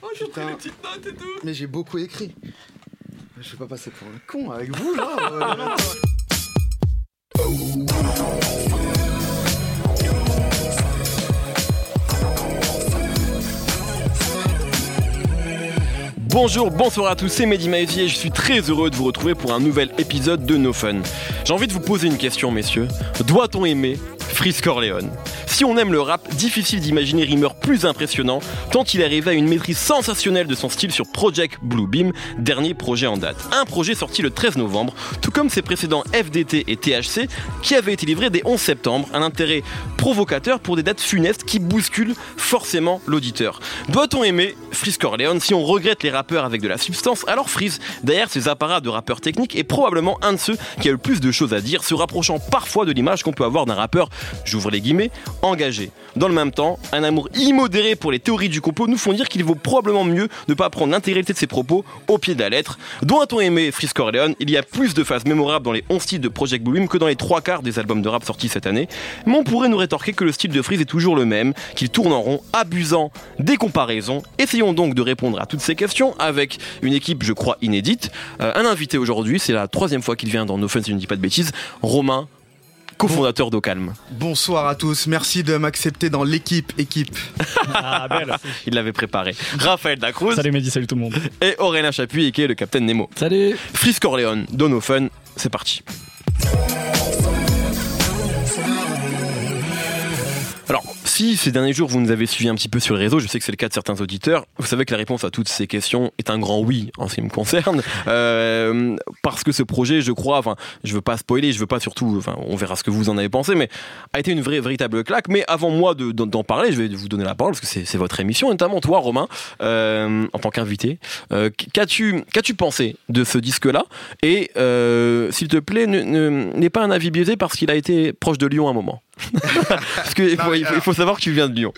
Putain. Mais j'ai beaucoup écrit. Je vais pas passer pour un con avec vous là. Bonjour, bonsoir à tous, c'est Mehdi Maizy et je suis très heureux de vous retrouver pour un nouvel épisode de No Fun. J'ai envie de vous poser une question, messieurs. Doit-on aimer Frisk Corleone si on aime le rap, difficile d'imaginer Rimmer plus impressionnant, tant il arrivait à une maîtrise sensationnelle de son style sur Project Bluebeam, dernier projet en date. Un projet sorti le 13 novembre, tout comme ses précédents FDT et THC, qui avaient été livrés dès 11 septembre, un intérêt provocateur pour des dates funestes qui bousculent forcément l'auditeur. Doit-on aimer Freeze Corleone si on regrette les rappeurs avec de la substance? Alors Freeze, derrière ses apparats de rappeur technique, est probablement un de ceux qui a le plus de choses à dire, se rapprochant parfois de l'image qu'on peut avoir d'un rappeur, j'ouvre les guillemets, engagé. Dans le même temps, un amour immodéré pour les théories du complot nous font dire qu'il vaut probablement mieux ne pas prendre l'intégralité de ses propos au pied de la lettre. Doit-on aimer Freeze Corleone Il y a plus de phases mémorables dans les 11 titres de Project Blue que dans les trois quarts des albums de rap sortis cette année. Mais on pourrait nous rétorquer que le style de Freeze est toujours le même, qu'il tourne en rond, abusant des comparaisons. Essayons donc de répondre à toutes ces questions avec une équipe, je crois, inédite. Euh, un invité aujourd'hui, c'est la troisième fois qu'il vient dans No Fun, si je ne dis pas de bêtises, Romain cofondateur d'Ocalm. Bonsoir à tous, merci de m'accepter dans l'équipe équipe. Ah, belle. Il l'avait préparé. Raphaël Dacruz. Salut Mehdi, salut tout le monde. Et Aurélien Chapuis, qui est le capitaine Nemo. Salut. Frisk Corleone, Dono Fun, c'est parti. Alors, si ces derniers jours vous nous avez suivis un petit peu sur les réseaux, je sais que c'est le cas de certains auditeurs, vous savez que la réponse à toutes ces questions est un grand oui en ce qui me concerne, euh, parce que ce projet, je crois, enfin, je veux pas spoiler, je veux pas surtout, enfin, on verra ce que vous en avez pensé, mais a été une vraie, véritable claque. Mais avant moi d'en parler, je vais vous donner la parole parce que c'est votre émission, notamment toi, Romain, euh, en tant qu'invité. Euh, qu'as-tu qu'as-tu pensé de ce disque-là? Et s'il te plaît, n'aie pas un avis biaisé parce qu'il a été proche de Lyon à un moment. Parce qu'il faut, il faut, savoir que tu viens de Lyon.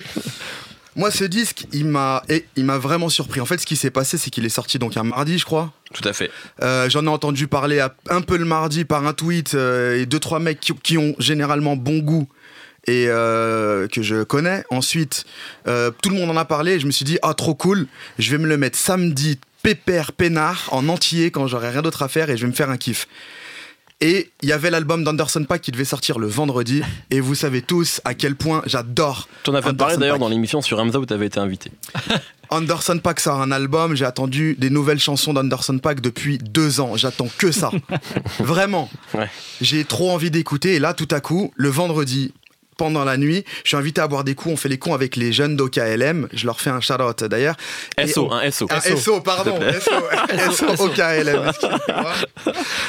Moi, ce disque, il m'a, il m'a vraiment surpris. En fait, ce qui s'est passé, c'est qu'il est sorti donc un mardi, je crois. Tout à fait. Euh, j'en ai entendu parler un peu le mardi par un tweet euh, et deux trois mecs qui, ont généralement bon goût et euh, que je connais. Ensuite, tout le monde en a parlé. Et je me suis dit ah trop cool. Je vais me le mettre samedi pépère peinard en entier quand j'aurai rien d'autre à faire et je vais me faire un kiff. Et il y avait l'album d'Anderson Pack qui devait sortir le vendredi. Et vous savez tous à quel point j'adore. Tu en as fait parler d'ailleurs dans l'émission sur Hamza où tu avais été invité. Anderson Pack sort un album. J'ai attendu des nouvelles chansons d'Anderson Pack depuis deux ans. J'attends que ça. Vraiment. J'ai trop envie d'écouter. Et là, tout à coup, le vendredi, pendant la nuit. Je suis invité à boire des coups. On fait les cons avec les jeunes d'OKLM. Je leur fais un shout-out d'ailleurs. SO, un SO. Un SO, pardon. SO, SO, OKLM.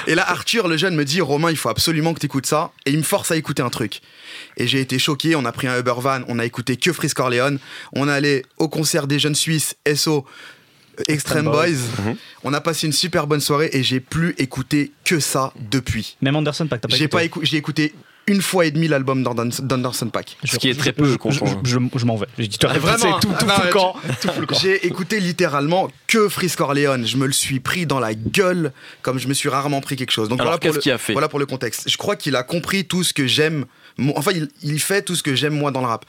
Et là, Arthur, le jeune, me dit Romain, il faut absolument que tu écoutes ça. Et il me force à écouter un truc. Et j'ai été choqué. On a pris un Uber van. On a écouté que Frisk Corleone. On allait au concert des jeunes Suisses SO. Extreme Boys. Mhm. On a passé une super bonne soirée et j'ai plus écouté que ça depuis. Même Anderson Pack, t'as pas J'ai écouté. J'ai écouté une fois et demi l'album d'Anderson Pack. Ce qui est très peu. Je, je, m'en vais. J'ai dit, tu as vraiment tout, tout, le camp. J'ai écouté littéralement que Frisk Corleone. Je me le suis pris dans la gueule comme je me suis rarement pris quelque chose. Donc Alors, voilà, pour le, a fait? voilà pour le contexte. Je crois qu'il a compris tout ce que j'aime. Enfin, il, il fait tout ce que j'aime moi dans le rap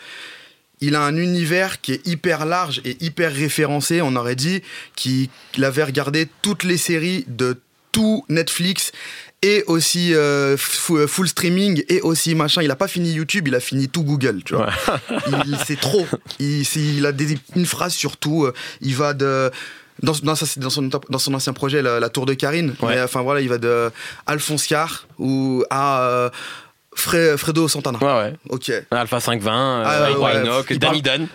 il a un univers qui est hyper large et hyper référencé. On aurait dit qu'il avait regardé toutes les séries de tout Netflix et aussi euh, euh, full streaming et aussi machin. Il a pas fini YouTube, il a fini tout Google, tu vois. il c'est trop. Il, il a des, une phrase sur tout. Euh, il va de dans, dans, dans, son, dans son ancien projet, la, Tour de Karine. enfin voilà, il va de Alphonse Carr ou à Fredo Santana. Ouais, ouais. Ok. Alpha 520, ah, Danny Dan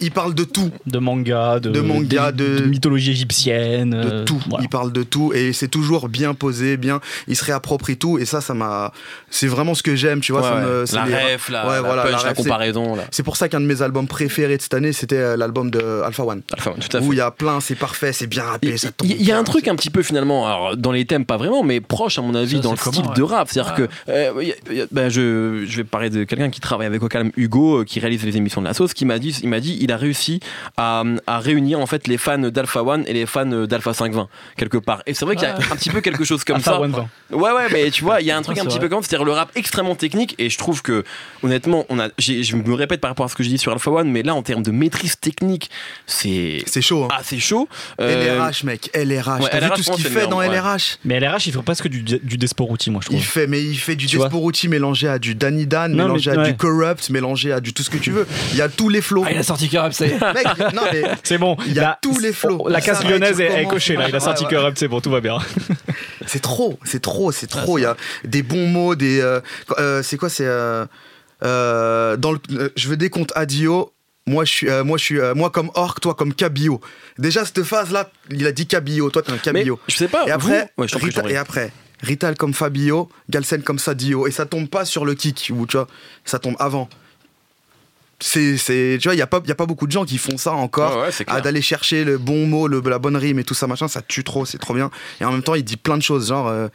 il parle de tout. De manga, de, manga, de, mythologie égyptienne. De euh, tout. Il parle de tout et c'est toujours bien posé, bien. Il se réapproprie tout et ça, ça m'a. C'est vraiment ce que j'aime, tu vois. la ref, la, la, comparaison. C'est pour ça qu'un de mes albums préférés de cette année, c'était euh, l'album de Alpha One. Alpha One, tout à fait. Où il y a plein, c'est parfait, c'est bien rappé, ça Il y, a un truc un petit peu finalement, alors dans les thèmes pas vraiment, mais proche à mon avis dans le style de rap. C'est-à-dire que euh, ben, je, je vais parler de quelqu'un qui travaille avec Ocalm, Hugo, qui réalise les émissions de la sauce, qui m'a dit, il m'a dit, il a réussi à, à réunir en fait les fans d'Alpha One et les fans d'Alpha 520 quelque part. Et c'est vrai qu'il y a un petit peu quelque chose comme Alpha ça. One 20. Ouais, ouais, mais tu vois, il y a un truc Ah, un petit vrai. peu comme, c'est-à-dire le rap extrêmement technique. Et je trouve que, honnêtement, on a, je me répète par rapport à ce que j'ai dit sur Alpha One, mais là, en termes de maîtrise technique, c'est C'est chaud. Hein. ah, c'est chaud. Euh, LRH, mec, LRH. ouais, T'as vu tout ce qu'il fait dans ouais. LRH Mais LRH, il faut presque du, du Desporuti, moi, je trouve. Il fait, mais il fait du Desporuti mélangé à du Danny Dan, Non, mélangé mais- à ouais. du Corrupt, mélangé à du tout ce que tu veux. Il y a tous les flows. Ah, il a sorti Mec, non mais C'est bon. Il y a tous les flows. La mec, lyonnaise est, cochée, là. Il a sorti ouais. Corrupt, c'est bon, tout va bien. c'est trop, c'est trop, c'est trop. Il y a des bons mots, des. euh, euh, c'est quoi C'est euh, dans le. euh, je veux des comptes Adio. Moi, je suis, euh, moi, je suis, euh, moi comme Orc, toi comme Cabillo. Déjà cette phase là, il a dit Cabillo, toi t'es un mais Cabillo. je sais pas. Et après, vous- Ouais, je Rita- et après, Rital comme Fabio, Galsen comme Sadio, et ça tombe pas sur le kick, ou tu vois, ça tombe avant. C'est, c'est, tu vois, il y a pas, y a pas beaucoup de gens qui font ça encore. Ouais, ouais, à d'aller chercher le bon mot, le, la bonne rime et tout ça machin, ça tue trop, c'est trop bien. Et en même temps, il dit plein de choses, genre. euh,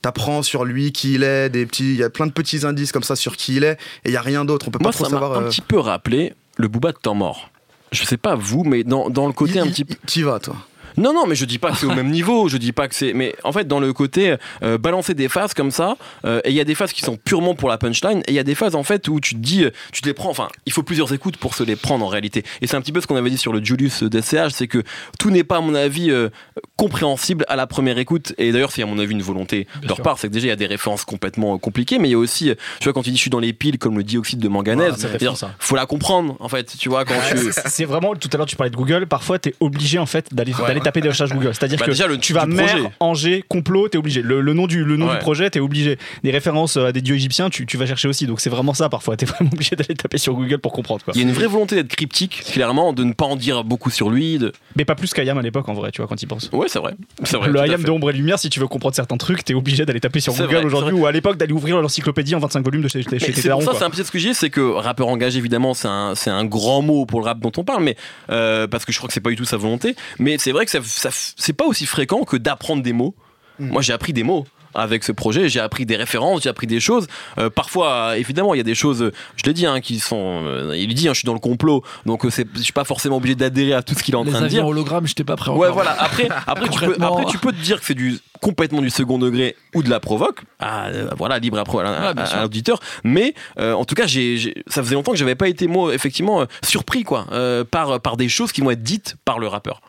T'apprends sur lui qui il est, des petits, il y a plein de petits indices comme ça sur qui il est, et il y a rien d'autre. On peut Moi, pas trop ça savoir. un euh, petit peu rappelé le Booba de temps mort. Je sais pas vous, mais dans, dans le côté il- un il- petit peu. T'y vas, toi. Non, non, mais je dis pas que c'est au même niveau. Je dis pas que c'est. Mais en fait, dans le côté euh, balancer des phases comme ça, euh, et il y a des phases qui sont purement pour la punchline, et il y a des phases en fait où tu te dis, euh, tu te les prends. Enfin, il faut plusieurs écoutes pour se les prendre en réalité. Et c'est un petit peu ce qu'on avait dit sur le Julius d'SCH, c'est que tout n'est pas, à mon avis, euh, compréhensible à la première écoute. Et d'ailleurs, c'est à mon avis une volonté de leur sûr. part, c'est que déjà il y a des références complètement compliquées, mais il y a aussi, tu vois, quand tu dis je suis dans les piles comme le dioxyde de manganèse, c'est-à-dire, fort, ça. faut la comprendre en fait. Tu vois, quand tu. C'est- C'est vraiment, tout à l'heure tu parlais de Google, parfois tu es obligé en fait d'aller Ouais. Taper des recherches Google. C'est-à-dire Bah, que déjà, le tu vas mer, projet. Angers, complot, t'es obligé. Le, le nom du, le nom Ouais. du projet, t'es obligé. Des références à des dieux égyptiens, tu, tu vas chercher aussi. Donc c'est vraiment ça parfois. T'es vraiment obligé d'aller taper sur Google pour comprendre quoi. Il y a une vraie volonté d'être cryptique, clairement, de ne pas en dire beaucoup sur lui. De... Mais pas plus qu'Ayam à l'époque en vrai, tu vois, quand il pense. Ouais, c'est vrai. C'est vrai. le Ayam de Ombre et Lumière, si tu veux comprendre certains trucs, t'es obligé d'aller taper sur Google aujourd'hui ou à l'époque d'aller ouvrir l'encyclopédie en 25 volumes de chez, chez c'est pour ça, c'est un petit ce que je dis, c'est que rappeur engagé, évidemment, c'est un, un grand mot pour le rap dont on parle, mais euh, parce que je crois que c'est pas du tout sa volonté. Mais c'est vrai que ça, ça- c'est pas aussi fréquent que d'apprendre des mots. Mm. Moi, j'ai appris des mots. Avec ce projet, j'ai appris des références, j'ai appris des choses. Euh, parfois, évidemment, il y a des choses, je l'ai dit, hein, qui sont. euh, il dit, hein, je suis dans le complot, donc euh, je suis pas forcément obligé d'adhérer à tout ce qu'il est en Les train de dire. avions hologrammes, j'étais pas prêt Ouais, encore. voilà. Après, après, tu peux, après, tu peux te dire que c'est du complètement du second degré ou de la provoque. Ah, euh, voilà, libre à, à- Ouais, à l'auditeur. Mais en tout cas, ça faisait longtemps que j'avais pas été moi effectivement surpris quoi par par des choses qui vont être dites par le rappeur.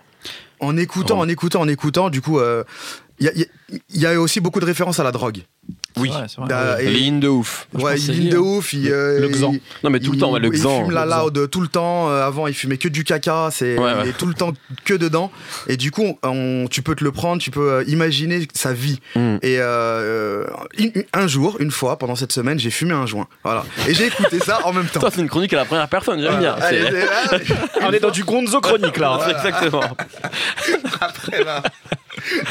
En écoutant, en écoutant, en écoutant, du coup, euh, y, y il y a aussi beaucoup de références à la drogue. Oui. Ouais, c'est vrai. Bah, et- Ligne de ouf. Ouais, il ligne de hein. ouf. Il, euh, Le Xan. il- Non mais tout le temps, ouais, le il Xan. fume la loud tout le temps. Euh, avant, il fumait que du caca. C'est Ouais, il ouais. est tout le temps que dedans. Et du coup, on- tu peux te le prendre. Tu peux euh, imaginer sa vie. Mm. Et euh, un jour, une fois, pendant cette semaine, j'ai fumé un joint. Voilà. Et j'ai écouté ça en même temps. Toi, c'est une chronique à la première personne, j'aime bien. Allez, On est dans du Gonzo chronique là. hein. exactement. après la,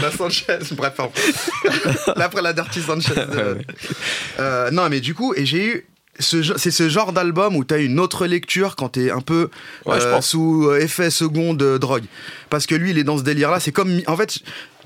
la Sanchez, bref. Là, après la Dirty Sanchez. Euh, euh, non, mais du coup, et j'ai eu. C'est ce genre d'album où tu as une autre lecture quand tu es un peu Ouais, euh, sous euh, effet second de drogue. Parce que lui, il est dans ce délire-là. C'est comme. En fait,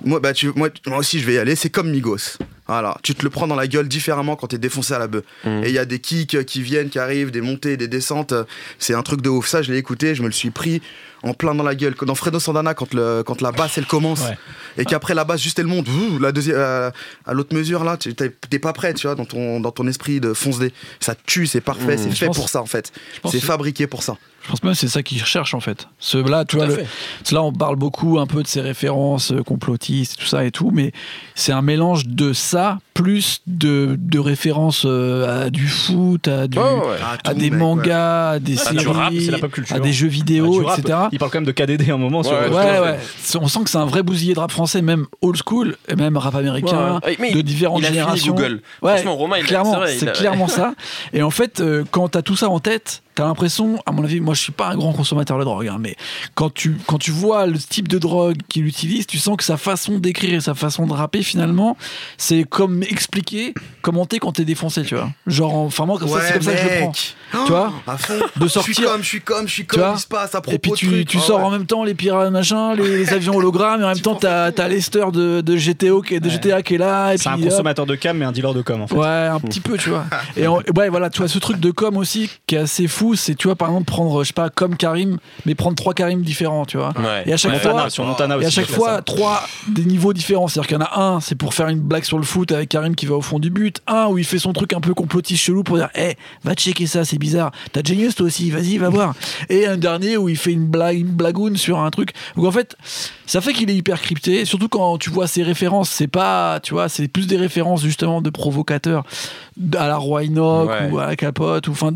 moi, bah, tu, moi, moi aussi, je vais y aller. C'est comme Migos. Voilà. Tu te le prends dans la gueule différemment quand t'es défoncé à la bœuf. Mm. Et il y a des kicks qui viennent, qui arrivent, des montées, des descentes. C'est un truc de ouf. Ça, je l'ai écouté, je me le suis pris en plein dans la gueule. Dans Fredo Sandana, quand, le, quand la basse, elle commence, Ouais. et qu'après la basse, juste elle monte, la deuxième, euh, à l'autre mesure, là, tu- t'es pas prêt, tu vois, dans ton, dans ton esprit de fonce dé. Ça tue, c'est parfait, Mm. c'est fait pense- pour ça, en fait. C'est fabriqué pour ça. Je pense même que c'est ça qu'ils recherchent en fait. Ce, là, tu Tout vois, le- là, on parle beaucoup un peu de ces références euh, complotistes, tout ça et tout, mais c'est un mélange de ça plus de, de références euh, à du foot, à, du, Ouais, ouais. à tout, des mec, ouais. mangas, à des Ah, séries, rap, la pop culture. à des jeux Ah, vidéo, rap. etc. Il parle quand même de KDD à un moment. Ouais, On sent que c'est un vrai bousillé de rap français, même old school, et même rap américain, mais de il- différentes il a fini générations. Google. Ouais, Franchement, Romain, il a- clairement, c'est clairement ça. Et en fait, euh, quand t'as tout ça en tête, t'as l'impression, à mon avis, moi je suis pas un grand consommateur de drogue, hein, mais quand tu, quand tu vois le type de drogue qu'il utilise, tu sens que sa façon d'écrire et sa façon de rapper, finalement, c'est comme expliquer comment t'es quand t'es défoncé, tu vois. Genre, enfin, moi, comme ça, c'est comme ça que je le prends. mec. Tu vois À fond. De Je suis sortir. comme, je suis comme, je suis Tu comme, vois il se passe à propos Et puis tu, trucs. tu sors ouais. en même temps les pirates machin, les, les avions hologrammes, et en même temps t'as t'as Lester de, de GTO qui est, de Ouais. GTA qui est là. Et C'est un consommateur de cam, mais un dealer de com, en fait. Ouais, un petit peu, tu vois. Et en- ouais, voilà, tu vois, ce truc de com aussi qui est assez fou, c'est, tu vois, par exemple, prendre, je sais pas, comme Karim, mais prendre trois Karim différents, tu vois. Ouais. Et à chaque Ouais, fois- sur Montana Et à chaque fois, trois des niveaux différents. C'est-à-dire qu'il y en a un, c'est pour faire une blague sur le foot avec Karim qui va au fond du but. Un où il fait son truc un peu complotiste chelou pour dire, hé, va checker ça, c'est bizarre. T'as Genius toi aussi, vas-y, va voir. Et un dernier où il fait une blague, une blagoune sur un truc. Donc en fait, ça fait qu'il est hyper crypté. Surtout quand tu vois ses références, c'est pas, tu vois, c'est plus des références justement de provocateurs à la Roy Ouais. ou à la Capote, ou enfin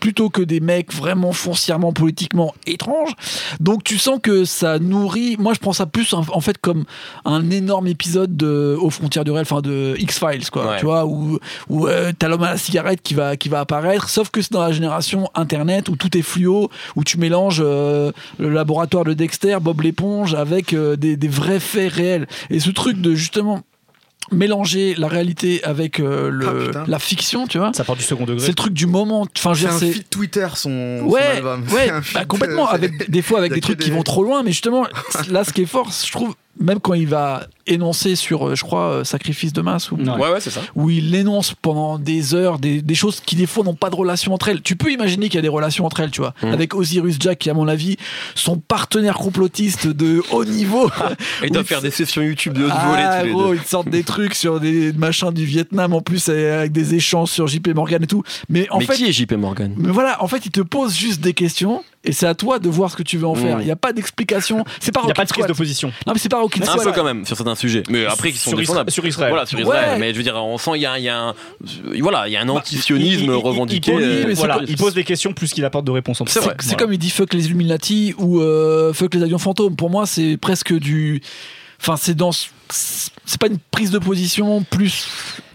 plutôt que des mecs vraiment foncièrement politiquement étranges. Donc tu sens que ça nourrit. Moi, je prends ça plus en en fait comme un énorme épisode de aux frontières du réel, enfin de X Files, quoi. Ouais. Tu vois, où où euh, t'as l'homme à la cigarette qui va qui va apparaître. Sauf que c'est dans la génération Internet où tout est fluo, où tu mélanges euh, le laboratoire de Dexter, Bob l'éponge, avec euh, des, des vrais faits réels. Et ce truc de justement mélanger la réalité avec euh, le, Ah, la fiction, tu vois. Ça part du second C'est degré. le truc du moment. Enfin, je C'est veux un dire, c'est feed Twitter, son, son Ouais, album. C'est ouais, bah, complètement. euh, Avec des fois avec des trucs qui vont trop loin, mais justement, là, ce qui est fort, je trouve, même quand il va énoncer sur, euh, je crois, euh, sacrifice de masse ou Ouais. Ouais, ouais, c'est ça. où il énonce pendant des heures des, des choses qui des fois n'ont pas de relation entre elles. Tu peux imaginer qu'il y a des relations entre elles, tu vois, Mm. avec Osiris Jack qui, à mon avis, son partenaire complotiste de haut niveau. Et ils doivent Oui, faire des sessions YouTube de haute Ah, gros, ils sortent des trucs sur des machins du Vietnam en plus avec des échanges sur JP Morgan et tout. Mais en Mais fait, qui est JP Morgan? Mais voilà, en fait, il te pose juste des questions et c'est à toi de voir ce que tu veux en Mm. faire. Il n'y a pas d'explication. C'est pas Il n'y a pas de prise Squad. d'opposition. Non, mais c'est pas Rocket Un peu quand même sur certains sujets. Mais après, qui sont défendables. sur Israël. Voilà, sur Israël. Mais je veux dire, on sent il y a, un, voilà, il y a un antisionisme revendiqué. il- pose des questions plus qu'il apporte de réponses. en C'est comme il dit fuck les Illuminati ou euh, fuck les avions fantômes. Pour moi, c'est presque du. Enfin, c'est dans. C'est pas une prise de position, plus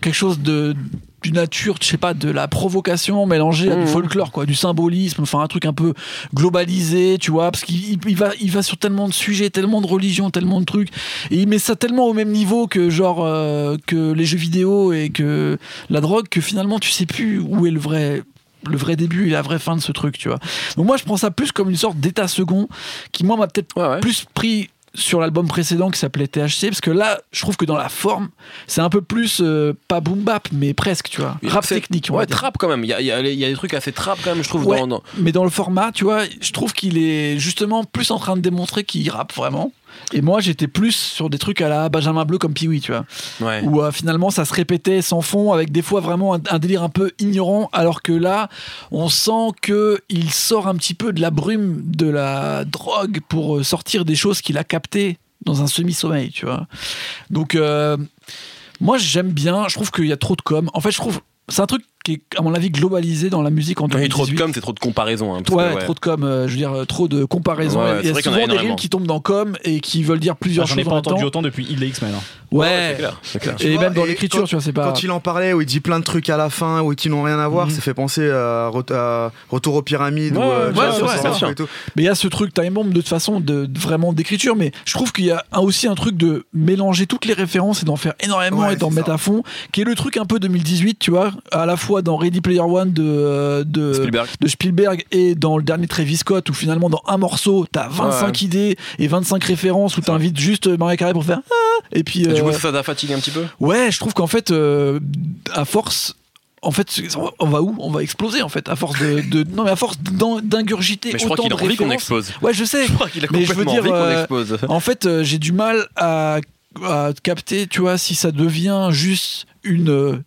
quelque chose de du nature, je sais pas, de la provocation mélangée à du folklore, quoi, du symbolisme, enfin un truc un peu globalisé, tu vois, parce qu'il il- il va, il va sur tellement de sujets, tellement de religions, tellement de trucs, et il met ça tellement au même niveau que genre euh, que les jeux vidéo et que la drogue que finalement tu sais plus où est le vrai le vrai début et la vraie fin de ce truc, tu vois. Donc moi je prends ça plus comme une sorte d'état second qui moi m'a peut-être Ouais, ouais. plus pris sur l'album précédent qui s'appelait THC parce que là je trouve que dans la forme c'est un peu plus euh, pas boom bap mais presque tu vois rap technique Ouais, dire. trap quand même. Il y a, il y a- il y a des trucs assez trap quand même, je trouve. Ouais. Dans, dans- mais dans le format tu vois je trouve qu'il est justement plus en train de démontrer qu'il rappe vraiment et moi j'étais plus sur des trucs à la Benjamin Bleu comme Pee-Wee tu vois. Ouais. où euh, finalement ça se répétait sans fond avec des fois vraiment un, un délire un peu ignorant alors que là on sent que il sort un petit peu de la brume de la drogue pour euh, sortir des choses qu'il a captées dans un semi-sommeil tu vois. Donc euh, moi j'aime bien je trouve qu'il y a trop de com. En fait je trouve c'est un truc qui est à mon avis globalisé dans la musique en Quand il y a trop de 2018. com, c'est trop de comparaison. hein, parce Ouais, que, ouais. trop de com, euh, je veux dire, euh, trop de comparaisons. Ouais, Il y a souvent des rimes qui tombent dans com et qui veulent dire plusieurs J'en ai choses pas en même temps. entendu autant depuis X-Men. hein. c'est Ouais, clair. c'est clair. Et vois, même dans et l'écriture, quand- tu vois, c'est pas. Quand il en parlait, où il dit plein de trucs à la fin, ou qui n'ont rien à voir, Mhm. ça fait penser à, Ret- à Retour aux pyramides. Ouais, ou, euh. Mais il y a ce truc Time Bomb de toute façon de, de- vraiment d'écriture, mais je trouve qu'il y a un- aussi un truc de mélanger toutes les références et d'en faire énormément Ouais, et d'en mettre ça. à fond, qui est le truc un peu 2018, tu vois, à la fois dans Ready Player One de, de, Spielberg. de Spielberg et dans le dernier Travis Scott où finalement dans un morceau t'as 25 Ouais. idées et 25 références où t'invites juste Maria Carré pour faire ah et puis Et Du coup, euh, ça, ça t'a fatigué un petit peu? Ouais je trouve qu'en fait euh, à force en fait, on va où? On va exploser en fait, à force de, de- non mais à force d'ingurgiter Mais je crois autant qu'il a de envie qu'on explose. Ouais, je sais. Je crois qu'il a Mais je veux complètement dire, envie qu'on euh. En fait, euh, j'ai du mal à, à capter, tu vois, si ça devient juste une,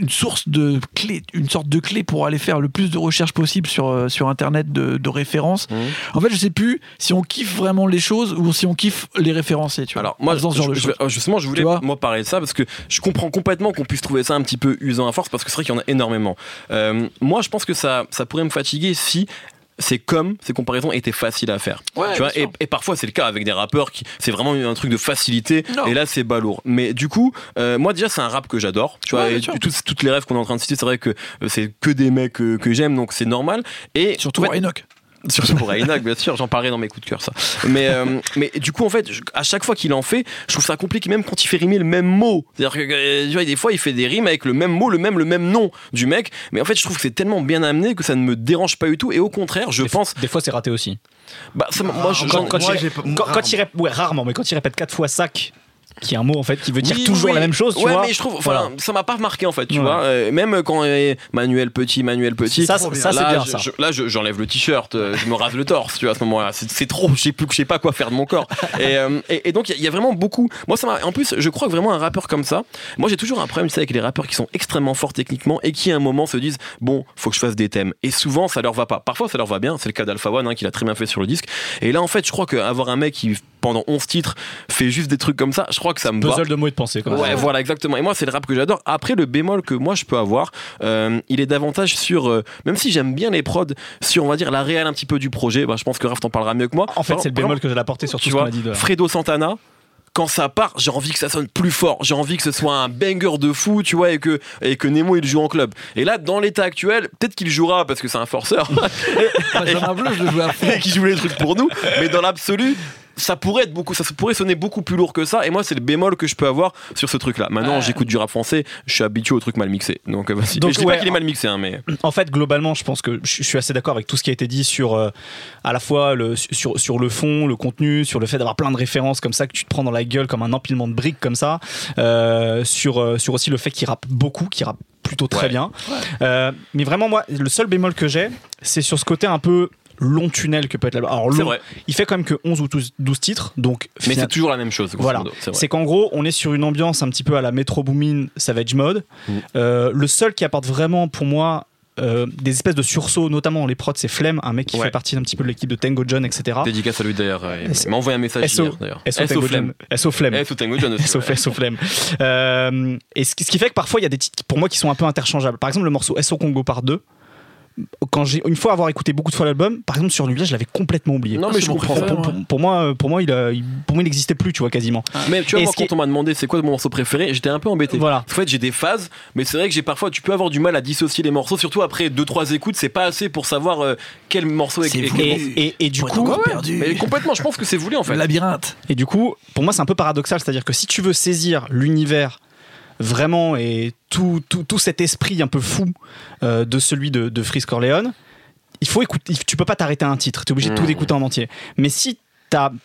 une source de clé, une sorte de clé pour aller faire le plus de recherches possible sur, euh, sur Internet de, de références. Mhm. En fait, je sais plus si on kiffe vraiment les choses ou si on kiffe les référencer, tu vois. Alors moi, genre je- justement, je voulais moi parler de ça parce que je comprends complètement qu'on puisse trouver ça un petit peu usant à force parce que c'est vrai qu'il y en a énormément. Euh, moi, je pense que ça, ça pourrait me fatiguer si c'est comme ces comparaisons étaient faciles à faire. Ouais, tu vois, et, parfois c'est le cas avec des rappeurs qui c'est vraiment un truc de facilité Non. et là c'est balourd. Mais du coup, euh, moi déjà c'est un rap que j'adore. Tu vois, et toutes, toutes les rêves qu'on est en train de citer, c'est vrai que euh, c'est que des mecs que, que j'aime donc c'est normal. Et Surtout en fait, Enoch. Surtout pour Ainak, bien sûr, j'en parlerai dans mes coups de cœur, ça. Mais, euh, mais du coup, en fait, je- à chaque fois qu'il en fait, je trouve ça compliqué, même quand il fait rimer le même mot. C'est-à-dire que euh, tu vois, des fois, il fait des rimes avec le même mot, le même, le même nom du mec. Mais en fait, je trouve que c'est tellement bien amené que ça ne me dérange pas du tout. Et au contraire, je Des- pense. Des fois, c'est raté aussi. Bah, ça, moi, je- Quand, j'en- quand moi, pas- quand- quand il rép- ouais, rarement, mais quand il répète quatre fois sac, qui est un mot en fait qui veut dire Oui, toujours oui. la même chose, tu ouais, vois. mais je trouve, enfin, Voilà. ça m'a pas marqué en fait, tu Ouais. vois. Euh, même quand euh, Manuel Petit, Manuel Petit. Ça, ça, bien. c'est bien je- ça. je- là, je- j'enlève le t-shirt, euh, je me rase le torse, tu vois, à ce moment-là. C'est trop, je sais plus, je sais pas quoi faire de mon corps. Et, euh, et, et donc, il y, a- il y a vraiment beaucoup. Moi, ça m'a. En plus, je crois que vraiment un rappeur comme ça. Moi, j'ai toujours un problème, c'est avec les rappeurs qui sont extrêmement forts techniquement et qui, à un moment, se disent bon, faut que je fasse des thèmes. Et souvent, ça leur va pas. Parfois, ça leur va bien. C'est le cas d'Alpha One, hein, qui l'a très bien fait sur le disque. Et là, en fait, je crois qu'avoir un mec qui pendant 11 titres fait juste des trucs comme ça, je crois que ça me va. Puzzle de mots et de pensée. Quoi. Ouais, voilà, exactement. Et moi, c'est le rap que j'adore. Après, le bémol que moi je peux avoir, euh, il est davantage sur, euh, même si j'aime bien les prods, sur on va dire la réelle un petit peu du projet. Bah, je pense que Raph t'en parlera mieux que moi. En fait, c'est le bémol exemple, que j'allais apporter sur tout tu ce qu'on vois, a dit. De... Fredo Santana. Quand ça part, j'ai envie que ça sonne plus fort. J'ai envie que ce soit un banger de fou, tu vois, et que, et que Nemo il joue en club. Et là, dans l'état actuel, peut-être qu'il jouera parce que c'est un forceur joue à fond. et qui joue les trucs pour nous. Mais dans l'absolu, ça pourrait être beaucoup, ça pourrait sonner beaucoup plus lourd que ça. Et moi, c'est le bémol que je peux avoir sur ce truc-là. Maintenant, j'écoute du rap français, je suis habitué au truc mal mixé. Donc, euh, vas-y. Donc, Et je dis ouais, pas qu'il est mal mixé, hein, mais En fait, globalement, je pense que je suis assez d'accord avec tout ce qui a été dit sur euh, à la fois le, sur, sur le fond, le contenu, sur le fait d'avoir plein de références comme ça que tu te prends dans la gueule comme un empilement de briques comme ça, euh, sur, euh, sur aussi le fait qu'il rappe beaucoup, qu'il rappe plutôt très Ouais. bien. Euh, mais vraiment, moi, le seul bémol que j'ai, c'est sur ce côté un peu long tunnel que peut être l'album. Alors, long, vrai. il fait quand même que 11 ou 12, 12 titres, donc Mais c'est toujours la même chose. Voilà. c'est qu'en gros, on est sur une ambiance un petit peu à la Metro Boomin Savage Mode. Mm. Euh, le seul qui apporte vraiment pour moi euh, des espèces de sursauts, notamment dans les prods, c'est Flemme, un mec qui Ouais. fait partie un petit peu de l'équipe de Tango John, etc. Dédicace à lui d'ailleurs. Il S- m'a envoyé un message SO. hier d'ailleurs. SO Flemme. SO Flemme. SO Tango John aussi. SO, ouais. SO Flemme. Euh, et ce qui, ce qui fait que parfois il y a des titres pour moi qui sont un peu interchangeables. Par exemple, le morceau SO Congo par deux. Quand j'ai une fois avoir écouté beaucoup de fois l'album, par exemple sur lui, je l'avais complètement oublié. Non, Ah, mais c'est je comprends. préféré, pour, moi. pour- pour moi, pour moi, il, pour moi, il n'existait plus, tu vois, quasiment. Mais tu vois, moi, quand on m'a demandé c'est quoi mon morceau préféré, j'étais un peu embêté. Voilà. En fait, j'ai des phases, mais c'est vrai que j'ai parfois, tu peux avoir du mal à dissocier les morceaux, surtout après 2-3 écoutes, c'est pas assez pour savoir euh, quel morceau est, est-. Et, et- et du coup, encore Ouais, perdu. Mais complètement, je pense que c'est voulu en fait. Le labyrinthe. Et du coup, pour moi, c'est un peu paradoxal, c'est-à-dire que si tu veux saisir l'univers vraiment et tout, tout, tout cet esprit un peu fou euh, de celui de, de Freeze Corleone, il faut écouter. Tu peux pas t'arrêter à un titre, tu es obligé de tout Mmh. écouter en entier. Mais si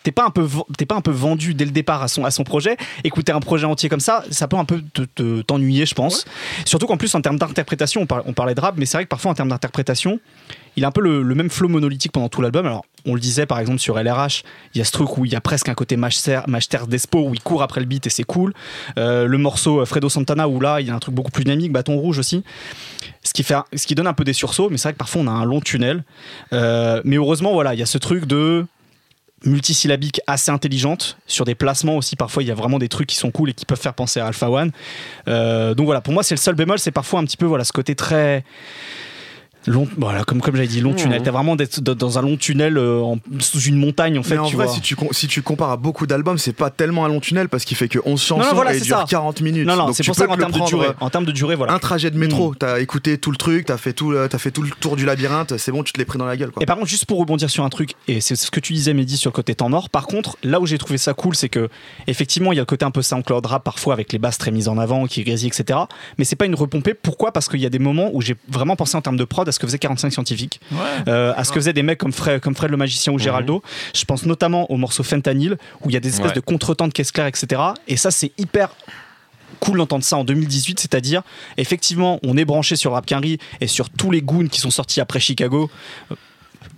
t'es pas un peu t'es pas un peu vendu dès le départ à son à son projet écouter un projet entier comme ça ça peut un peu te- te- t'ennuyer je pense surtout qu'en plus en termes d'interprétation on, par- on parlait de rap mais c'est vrai que parfois en termes d'interprétation il a un peu le, le même flow monolithique pendant tout l'album. Alors, on le disait par exemple sur LRH, il y a ce truc où il y a presque un côté Master, Master Despo où il court après le beat et c'est cool. Euh, le morceau euh, Fredo Santana où là il y a un truc beaucoup plus dynamique, bâton rouge aussi. Ce qui, fait, ce qui donne un peu des sursauts, mais c'est vrai que parfois on a un long tunnel. Euh, mais heureusement, voilà, il y a ce truc de multisyllabique assez intelligente sur des placements aussi. Parfois il y a vraiment des trucs qui sont cool et qui peuvent faire penser à Alpha One. Euh, donc voilà pour moi c'est le seul bémol. C'est parfois un petit peu voilà ce côté très long voilà comme comme j'avais dit long Mhm. tunnel t'as vraiment d'être dans- un long tunnel euh, en- sous une montagne en fait mais en tu vrai, vois si tu, si tu compares à beaucoup d'albums, c'est pas tellement un long tunnel parce qu'il fait que 11 chansons non, voilà, et dure ça. 40 minutes. non c'est pour ça qu'en termes de durée euh, en termes de durée voilà Un trajet de métro, t'as écouté tout le truc, t'as fait, tout, t'as fait tout le tour du labyrinthe, c'est bon, tu te l'es pris dans la gueule. Quoi. Et par contre, juste pour rebondir sur un truc, et c'est ce que tu disais, Mehdi, sur le côté temps mort. Par contre, là où j'ai trouvé ça cool, c'est que effectivement, il y a le côté un peu SoundCloud rap parfois avec les basses très mises en avant, qui grésillent, etc. Mais c'est pas une repompée. Pourquoi? Parce qu'il y a des moments où j'ai vraiment pensé en termes de prod à ce que faisait 45 scientifiques, Ouais. euh, à ce que faisaient des mecs comme Fred, comme Fred le magicien ou Géraldo. Je pense notamment au morceau Fentanyl où il y a des espèces Ouais. de contretemps de caisse claire, etc. Et ça, c'est hyper cool d'entendre ça en 2018, c'est-à-dire effectivement on est branché sur Rap Quinry et sur tous les goons qui sont sortis après Chicago.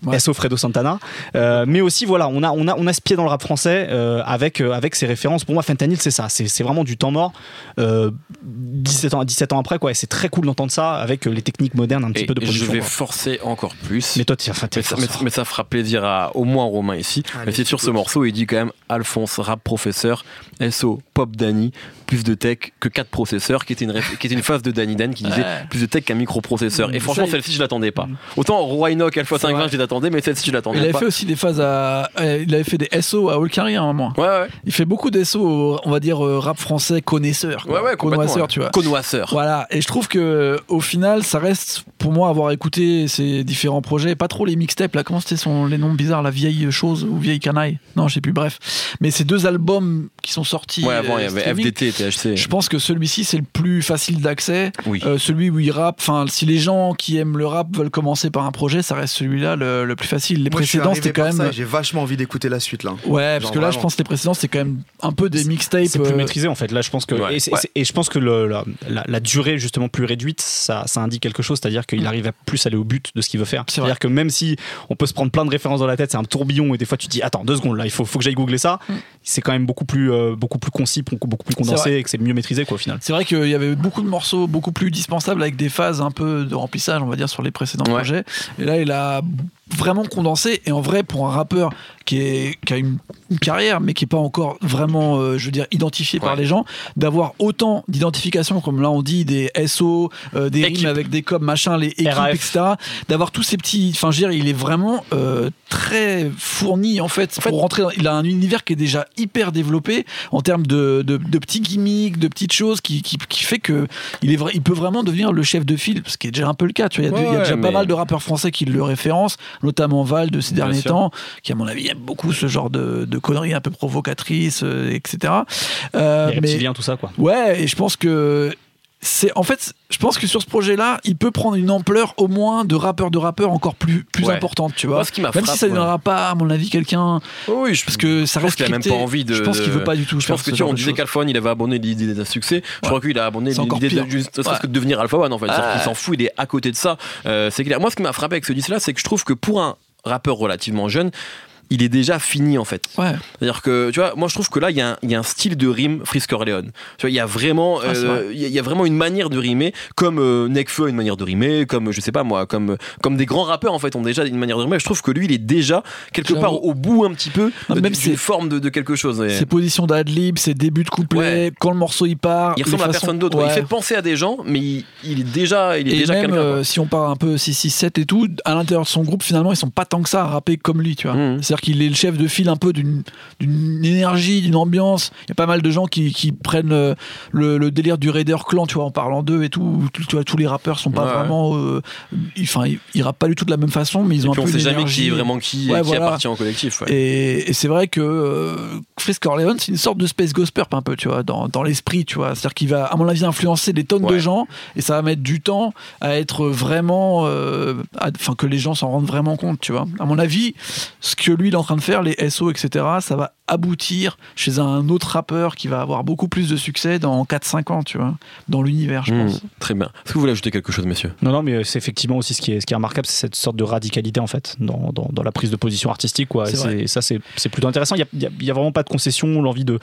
Ouais. SO Fredo Santana, Euh, mais aussi voilà, on a on a on a ce pied dans le rap français euh, avec euh, avec ses références. Pour moi, Fentanyl, c'est ça, c'est c'est vraiment du temps mort. Euh, 17 ans 17 ans après quoi, et c'est très cool d'entendre ça avec euh, les techniques modernes un petit Et peu de je production. vais quoi. forcer encore plus. Mais toi, t'es enfin, Mais mais- mais ça fera plaisir à au moins Romain ici. Allez, mais c'est sur ce morceau, il dit quand même Alphonse, rap professeur, SO, pop Danny, plus de tech que 4 processeurs, qui était une, qui était une phase de Danny Dan qui disait Ouais. plus de tech qu'un microprocesseur. Et Mm, franchement, celle-ci, je l'attendais pas. Autant Roy Enoch Alpha C'est 520, vrai. je l'attendais, mais celle-ci, je Il l'attendais avait pas. fait aussi des phases à. Il avait fait des SO à Olcari à un moment. Ouais, ouais. Il fait beaucoup d'SO, on va dire euh, rap français connaisseur. Ouais, ouais, ouais. tu vois. Connoisseur. Voilà, et je trouve que au final, ça reste pour moi avoir écouté ces différents projets, pas trop les mixtapes là, comment c'était son les noms bizarres, la vieille chose ou vieille canaille, non, je sais plus, bref. Mais ces deux albums qui sont sortis. Ouais, avant, il y euh, avait FDT et THC. Je pense que celui-ci c'est le plus facile d'accès, Oui. Euh, celui où il rappe. Enfin, si les gens qui aiment le rap veulent commencer par un projet, ça reste celui-là le, le plus facile. Les Moi, précédents c'était quand même. J'ai vachement envie d'écouter la suite là. Ouais, parce que là, je pense que les précédents c'était quand même un peu des mixtapes. C'est plus euh, maîtrisé en fait. Là, je pense que Ouais. et, c'est- Ouais. c'est- et je pense que le- la, la- la durée justement plus réduite, ça, ça indique quelque chose, c'est-à-dire qu'il arrive à plus aller au but de ce qu'il veut faire. C'est. C'est-à-dire que même si on peut se prendre plein de références dans la tête, c'est un tourbillon et des fois tu te dis attends deux secondes là, il faut, faut que j'aille googler ça. C'est quand même beaucoup plus euh, beaucoup plus concis, beaucoup, plus condensé et que c'est mieux maîtrisé quoi au final. C'est vrai qu'il y avait beaucoup de morceaux beaucoup plus dispensables avec des phases un peu de remplissage, on va dire, sur les précédents Ouais. projets. Et là, il a vraiment condensé. Et en vrai, pour un rappeur qui, est, qui a une, une carrière, mais qui n'est pas encore vraiment, euh, je veux dire, identifié par les gens, d'avoir autant d'identification, comme là on dit, des SO, euh, des Équipe. rimes avec des coms, machin, les équipes, etc. D'avoir tous ces petits. Enfin, je veux dire, il est vraiment euh, très fourni, en fait, pour rentrer. dans- il a un univers qui est déjà hyper développé en termes de, de, de petits gimmicks, de petites choses qui, qui, qui fait que il, est il peut vraiment devenir le chef de file, ce qui est déjà un peu le cas. Tu vois, il y a, Ouais, il y a déjà pas mal de rappeurs français qui le référencent, notamment Val de ces Bien derniers sûr. temps, qui à mon avis aime beaucoup ce genre de, de conneries un peu provocatrices, euh, etc. Euh, Les mais tout ça quoi. ouais, et je pense que c'est en fait, je pense que sur ce projet-là, il peut prendre une ampleur au moins de rappeur de rappeur encore plus plus Ouais. importante, tu vois. Moi, ce qui Même si ça ne ouais. donnera pas, à mon avis, quelqu'un Oh oui, je parce que ça je pense reste qu'il a même pas envie de. Je pense qu'il veut pas du tout. Je pense que tu on disait qu'Alpha One il avait abandonné l'idée d'un succès. Je crois qu'il a encore l'idée de juste que de devenir Alpha One en fait. Ouais. qu'il s'en fout, il est à côté de ça. Euh, c'est clair. Moi, ce qui m'a frappé avec ce disque-là, c'est que je trouve que pour un rappeur relativement jeune, il est déjà fini en fait. Ouais. C'est-à-dire que, tu vois, moi je trouve que là, il y, a un- il y a un style de rime Frisk Corleone. Tu vois, il y a vraiment, Ah, euh, il y, a- vraiment une manière de rimer, comme euh, Nekfeu a une manière de rimer, comme, je sais pas moi, comme, comme des grands rappeurs en fait ont déjà une manière de rimer. Je trouve que lui, il est déjà quelque part au bout un petit peu Non, même d'une forme de, de quelque chose. Ses positions d'adlib, ses débuts de couplet, Ouais. quand le morceau il part. Il ressemble à personne d'autre. Il fait penser à des gens, mais il, il est déjà, il est Et déjà même euh, si on part un peu 667 et tout, à l'intérieur de son groupe, finalement, ils sont pas tant que ça à rapper comme lui, tu vois. Mhm. C'est-à-dire qu'il est le chef de file un peu d'une énergie, d'une ambiance. Il y a pas mal de gens qui, qui prennent euh, le, le délire du Raider Clan, tu vois, en parlant d'eux et tout. Tu vois, tous les rappeurs sont pas Ouais, vraiment. euh, ils- Enfin, ils, ils rappent pas du tout de la même façon, mais ils Et ont puis un on peu sait une jamais qui est vraiment qui, Ouais, qui voilà. appartient au collectif. ouais. Et, et c'est vrai que euh, Frisk Corleone, c'est une sorte de Space Ghost Purp un peu, tu vois, dans, dans l'esprit, tu vois. C'est-à-dire qu'il va, à mon avis, influencer des tonnes de gens et ça va mettre du temps à être vraiment. euh, Enfin, que les gens s'en rendent vraiment compte, tu vois. À mon avis, ce que lui il est en train de faire, les SO, etc., ça va aboutir chez un autre rappeur qui va avoir beaucoup plus de succès dans 4-5 ans, tu vois, dans l'univers, je Mmh, pense. très bien. Est-ce que vous voulez ajouter quelque chose, messieurs? Non, non, mais euh, c'est effectivement aussi ce qui est, ce qui est remarquable, c'est cette sorte de radicalité en fait dans, dans, dans la prise de position artistique. Quoi. C'est Et ça, c'est c'est plutôt intéressant. Il n'y a, a- il y a vraiment pas de concession, l'envie de,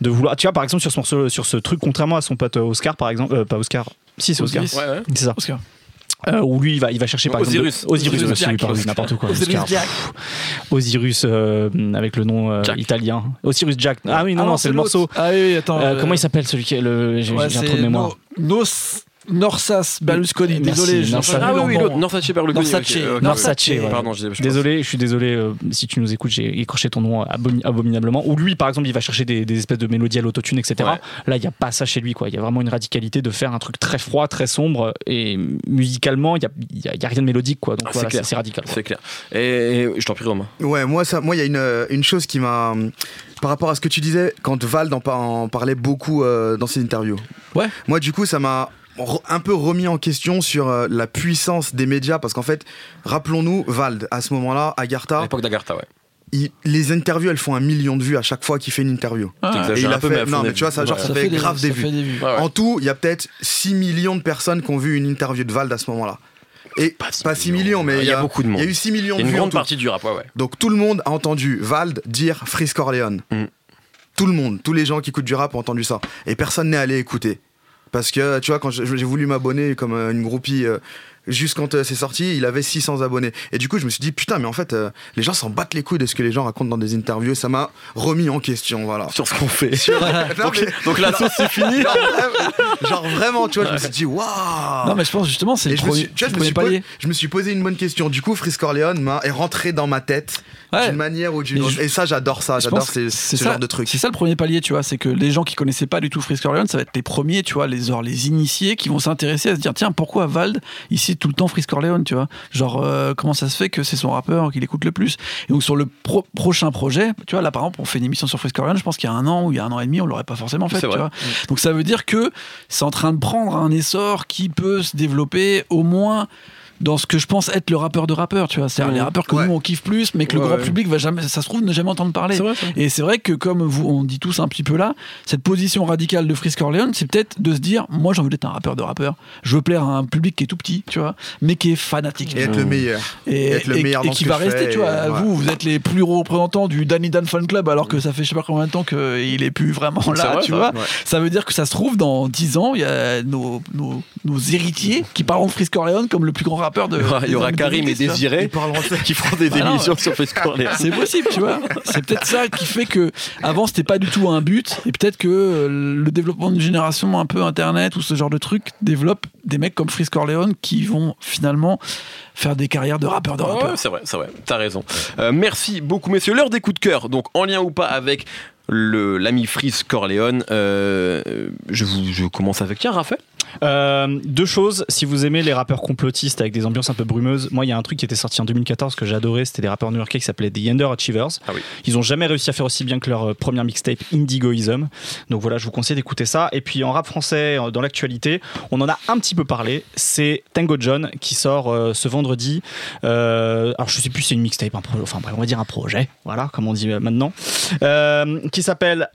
de vouloir. Tu vois, par exemple, sur ce, morceau, sur ce truc, contrairement à son pote euh, Oscar, par exemple, euh, pas Oscar, si, c'est Oscar. Osiris. Ouais, ouais. C'est ça. Oscar. Euh, où lui, il va, il va chercher par Osiris. exemple. Osiris, Osiris oui, pardon, n'importe quoi. Osiris Oscar. Jack. Pff, Osiris euh, avec le nom euh, italien. Osiris Jack. Ah oui, non, non, c'est le morceau. Ah oui, attends. Euh, euh, comment il s'appelle celui qui est le. J'ai ouais, un trou de mémoire. No- Nos- Norsas Berlusconi. Désolé, je Ah oui, oui. Norsace Berlusconi. Norsace. Norsace, ouais. Pardon, je, je Désolé, je suis désolé euh, si tu nous écoutes, j'ai écorché ton nom abomi- abominablement. Ou lui, par exemple, il va chercher des, des espèces de mélodies à l'autotune, etc. Ouais. Là, il n'y a pas ça chez lui. quoi. Il y a vraiment une radicalité de faire un truc très froid, très sombre. Et musicalement, il n'y a, rien de mélodique. Quoi. Donc Ah, c'est voilà, c'est radical. C'est clair. Et, et je t'en prie, Romain. Ouais, moi, ça, moi, il y a une, une chose qui m'a. Par rapport à ce que tu disais, quand Vald en, par- en parlait beaucoup euh, dans ses interviews. Ouais. Moi, du coup, ça m'a un peu remis en question sur euh, la puissance des médias parce qu'en fait, rappelons-nous, Vald, à ce moment-là, à À Garta, l'époque d'Agartha, ouais. il- les interviews, elles font un million de vues à chaque fois qu'il fait une interview. Ah. Et il un a peu, fait- mais non, mais tu vois, ça, vues. genre, Ouais. ça fait grave des ça vues. fait des vues. Ouais, ouais. En tout, il y a peut-être 6 millions de personnes qui ont vu une interview de Vald à ce moment-là. Et Pas six pas 6 millions, mais Il y a beaucoup de Il monde. y a eu 6 millions Il y a de une vues en grande partie du rap, ouais, ouais. Donc tout le monde a entendu Vald dire Frisk Corleone. Mm. Tout le monde, tous les gens qui écoutent du rap ont entendu ça. Et personne n'est allé écouter. Parce que, tu vois, quand j'ai voulu m'abonner comme euh, une groupie, euh, juste quand euh, c'est sorti, il avait 600 abonnés. Et du coup, je me suis dit, putain, mais en fait, euh, les gens s'en battent les couilles de ce que les gens racontent dans des interviews. Et ça m'a remis en question, voilà. Sur ce qu'on fait. Non, donc, mais- donc la sauce c'est fini. genre, vraiment, genre vraiment, tu vois, je me suis dit, waouh Non, mais je pense justement, c'est le je me, premier, suis, tu vois, le je, me suis premier posé, palier. je me suis posé une bonne question. Du coup, Frisk Corleone m'a- est rentré dans ma tête Ouais. d'une manière ou d'une autre. Et ça, j'adore ça. J'adore ce ça, genre de truc. C'est ça le premier palier, tu vois, c'est que les gens qui connaissaient pas du tout Frisk Orleans, ça va être les premiers, tu vois, les les initiés qui vont s'intéresser à se dire tiens pourquoi Vald il cite tout le temps Frisk Orleans, tu vois, genre euh, comment ça se fait que c'est son rappeur qu'il écoute le plus? Et donc sur le pro- prochain projet, tu vois, là par exemple on fait une émission sur Frisk Orleans, je pense qu'il y a un an ou il y a un an et demi on l'aurait pas forcément fait, tu vois. Donc ça veut dire que c'est en train de prendre un essor qui peut se développer au moins dans ce que je pense être le rappeur de rappeurs, tu vois. C'est-à-dire les rappeurs que Ouais. nous on kiffe plus, mais que Ouais, le grand ouais. public va jamais, ça se trouve, ne jamais entendre parler. Vrai, ça. Et c'est vrai que comme vous, on dit tous un petit peu là, cette position radicale de Frisk Orleans, c'est peut-être de se dire, moi j'ai envie d'être un rappeur de rappeur. Je veux plaire à un public qui est tout petit, tu vois, mais qui est fanatique. Et être le meilleur. Et, être le et- meilleur et dans qui va rester, tu vois. Vous, vous êtes les plus représentants du Danny Dan Fan Club, alors que ça fait je sais pas combien de temps qu'il est plus vraiment là, vrai, tu ça. vois. Ça veut dire que ça se trouve, dans 10 ans, il y a nos, nos, nos héritiers qui parleront de Frisk Orleans comme le plus grand rappeur de. Il y aura, il y aura des Karim et 2010, tu vois. Désiré qui feront des émissions sur Facebook. C'est possible, tu vois. C'est peut-être ça qui fait que avant c'était pas du tout un but, et peut-être que euh, le développement d'une génération un peu internet ou ce genre de truc développe des mecs comme Frisk Orleans qui vont finalement faire des carrières de rappeurs de Ouais, rappeurs. c'est vrai, c'est vrai, t'as raison. Euh, merci beaucoup, messieurs. L'heure des coups de cœur, donc en lien ou pas avec le l'ami Fris Corleone. Euh, je, vous, je commence avec tiens, Raphaël. Euh, deux choses, si vous aimez les rappeurs complotistes avec des ambiances un peu brumeuses, moi il y a un truc qui était sorti en 2014 que j'adorais, c'était des rappeurs new-yorkais qui s'appelaient The Underachievers. Ah oui. Ils ont jamais réussi à faire aussi bien que leur euh, première mixtape Indigoism. Donc voilà, je vous conseille d'écouter ça. Et puis en rap français, euh, dans l'actualité, on en a un petit peu parlé, c'est Tango John qui sort euh, ce vendredi. Euh, alors je sais plus si c'est une mixtape, un pro- enfin bref, on va dire un projet, voilà, comme on dit maintenant, qui s'appelle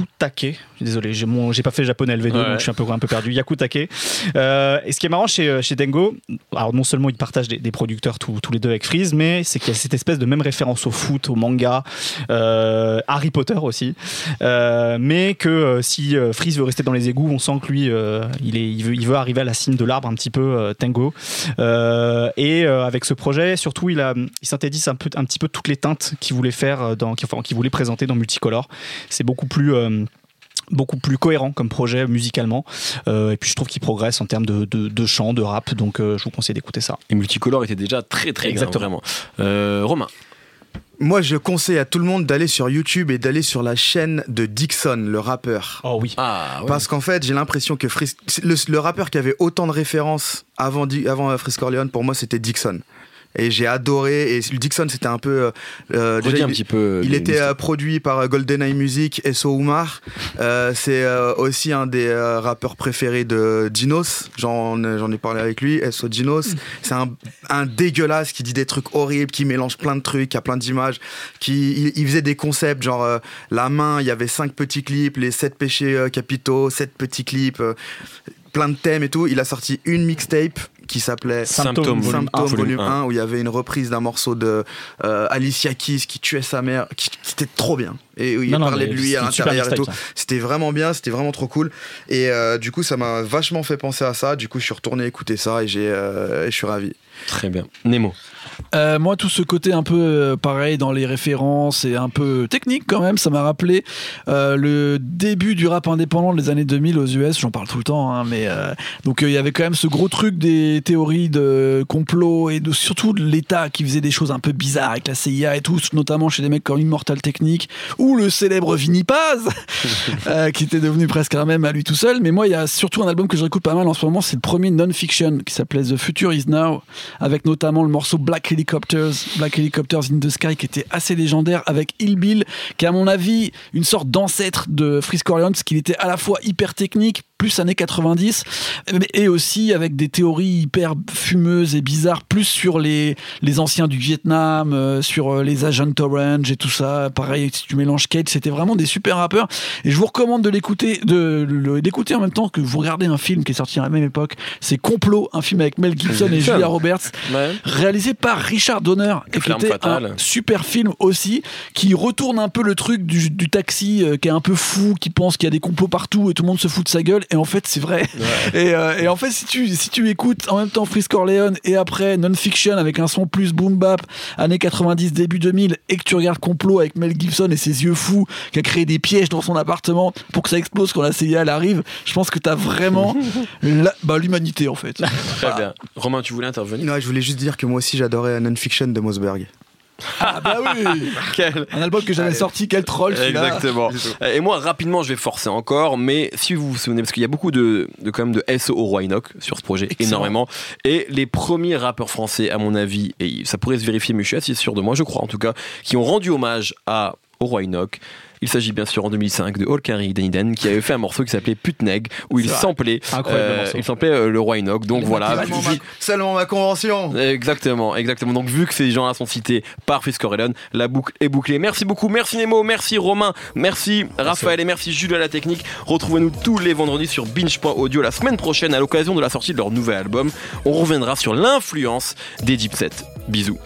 Yakutake. Désolé, j'ai mon- pas fait japonais LV2, Ouais. donc je suis un peu, un peu perdu. Yakutake. Euh, et ce qui est marrant chez, chez Dengo, alors non seulement ils partagent des, des producteurs tous, tous les deux avec Freeze, mais c'est qu'il y a cette espèce de même référence au foot, au manga, euh, Harry Potter aussi. Euh, mais que euh, si euh, Freeze veut rester dans les égouts, on sent que lui, euh, il, est, il, veut, il veut arriver à la cime de l'arbre un petit peu, euh, Tango. Euh, et euh, avec ce projet, surtout, il, a, il synthétise un, peu, un petit peu toutes les teintes qu'il voulait faire, euh, dans, qu'il enfin, qu'il voulait présenter dans Multicolor. C'est beaucoup plus. Euh, beaucoup plus cohérent comme projet musicalement Euh, et puis je trouve qu'il progresse en termes de, de, de chant, de rap donc euh, je vous conseille d'écouter ça Et Multicolore était déjà très très Exactement. bien, vraiment. Euh, Romain. Moi, je conseille à tout le monde d'aller sur YouTube et d'aller sur la chaîne de Dixon, le rappeur. oh oui Ah, ouais. Parce qu'en fait, j'ai l'impression que Fris- le, le rappeur qui avait autant de références avant, avant Frisk Corleone, pour moi, c'était Dixon. Et j'ai adoré. Et Dixon, c'était un peu. euh, euh, déjà, un il- petit peu. Il les- était euh, produit par euh, GoldenEye Music et So Umar. Euh, c'est euh, aussi un des euh, rappeurs préférés de Dinos. J'en j'en ai parlé avec lui. SO Dinos. C'est un, un dégueulasse qui dit des trucs horribles, qui mélange plein de trucs, qui a plein d'images. Qui, il, il faisait des concepts genre euh, la main, il y avait cinq petits clips, les sept péchés euh, capitaux, sept petits clips, euh, plein de thèmes et tout. Il a sorti une mixtape qui s'appelait Symptômes, volume Symptômes un. volume Volume 1 un. où il y avait une reprise d'un morceau de euh, Alicia Keys qui tuait sa mère qui, qui était trop bien. Et où il Non, parlait de lui à l'intérieur et tout. c'était vraiment bien c'était vraiment trop cool. Et euh, du coup ça m'a vachement fait penser à ça. Du coup je suis retourné écouter ça et j'ai euh, et je suis ravi Très bien. Nemo. Euh, moi, tout ce côté un peu euh, pareil dans les références et un peu technique quand même, ça m'a rappelé euh, le début du rap indépendant des années 2000 aux US. J'en parle tout le temps, hein, mais euh, donc euh, il y avait quand même ce gros truc des théories de complot et de surtout de l'État qui faisait des choses un peu bizarres avec la CIA et tout, notamment chez des mecs comme Immortal Technique ou le célèbre Vinny Paz, euh, qui était devenu presque un même à lui tout seul. Mais moi, il y a surtout un album que je réécoute pas mal en ce moment, c'est le premier non-fiction qui s'appelait The Future Is Now, avec notamment le morceau Black Helicopters, Black Helicopters in the Sky, qui était assez légendaire, avec Il Bill, qui est à mon avis une sorte d'ancêtre de Frisk Orleans, qu'il était à la fois hyper technique, plus années 90, mais- et aussi avec des théories hyper fumeuses et bizarres, plus sur les, les anciens du Vietnam, euh, sur euh, les agents Orange et tout ça. Pareil, si tu mélanges Cage, c'était vraiment des super rappeurs. Et je vous recommande de l'écouter, de d'écouter en même temps que vous regardez un film qui est sorti à la même époque. C'est Complot, un film avec Mel Gibson et. Julia Roberts Ouais. réalisé par Richard Donner et qui était fatale. un super film aussi qui retourne un peu le truc du, du taxi euh, qui est un peu fou qui pense qu'il y a des complots partout et tout le monde se fout de sa gueule et en fait c'est vrai. Et, euh, et en fait si tu si tu écoutes en même temps Freeze Corleone et après Non-Fiction avec un son plus boom bap années 90 début 2000 et que tu regardes Complot avec Mel Gibson et ses yeux fous qui a créé des pièges dans son appartement pour que ça explose quand la CIA arrive, je pense que t'as vraiment la- bah, l'humanité en fait. Très bien. Romain, tu voulais intervenir? Non, je voulais juste dire que moi aussi j'adorais Non-Fiction de Mosberg. Ah bah oui Quel- Un album que j'avais sorti, quel troll celui-là Exactement. Et moi, rapidement, je vais forcer encore, mais si vous vous souvenez, parce qu'il y a beaucoup de, de, quand même de SO au Roi Enoch sur ce projet, Excellent. énormément. Et les premiers rappeurs français, à mon avis, et ça pourrait se vérifier, mais je suis assez sûr de moi, je crois en tout cas, qui ont rendu hommage à au Roi Enoch. Il s'agit bien sûr en 2005 de Hall Carey Daniden qui avait fait un morceau qui s'appelait Putneg où il samplait, Incroyable morceau. il samplait euh, le Roi Enoch. Donc voilà. Seulement ma, seulement ma convention. Exactement, exactement. Donc vu que ces gens-là sont cités par Fritz Corleone, la boucle est bouclée. Merci beaucoup, merci Nemo, merci Romain, merci Raphaël et merci Jules à la technique. Retrouvez-nous tous les vendredis sur binge.audio la semaine prochaine à l'occasion de la sortie de leur nouvel album. On reviendra sur l'influence des Deep Set. Bisous.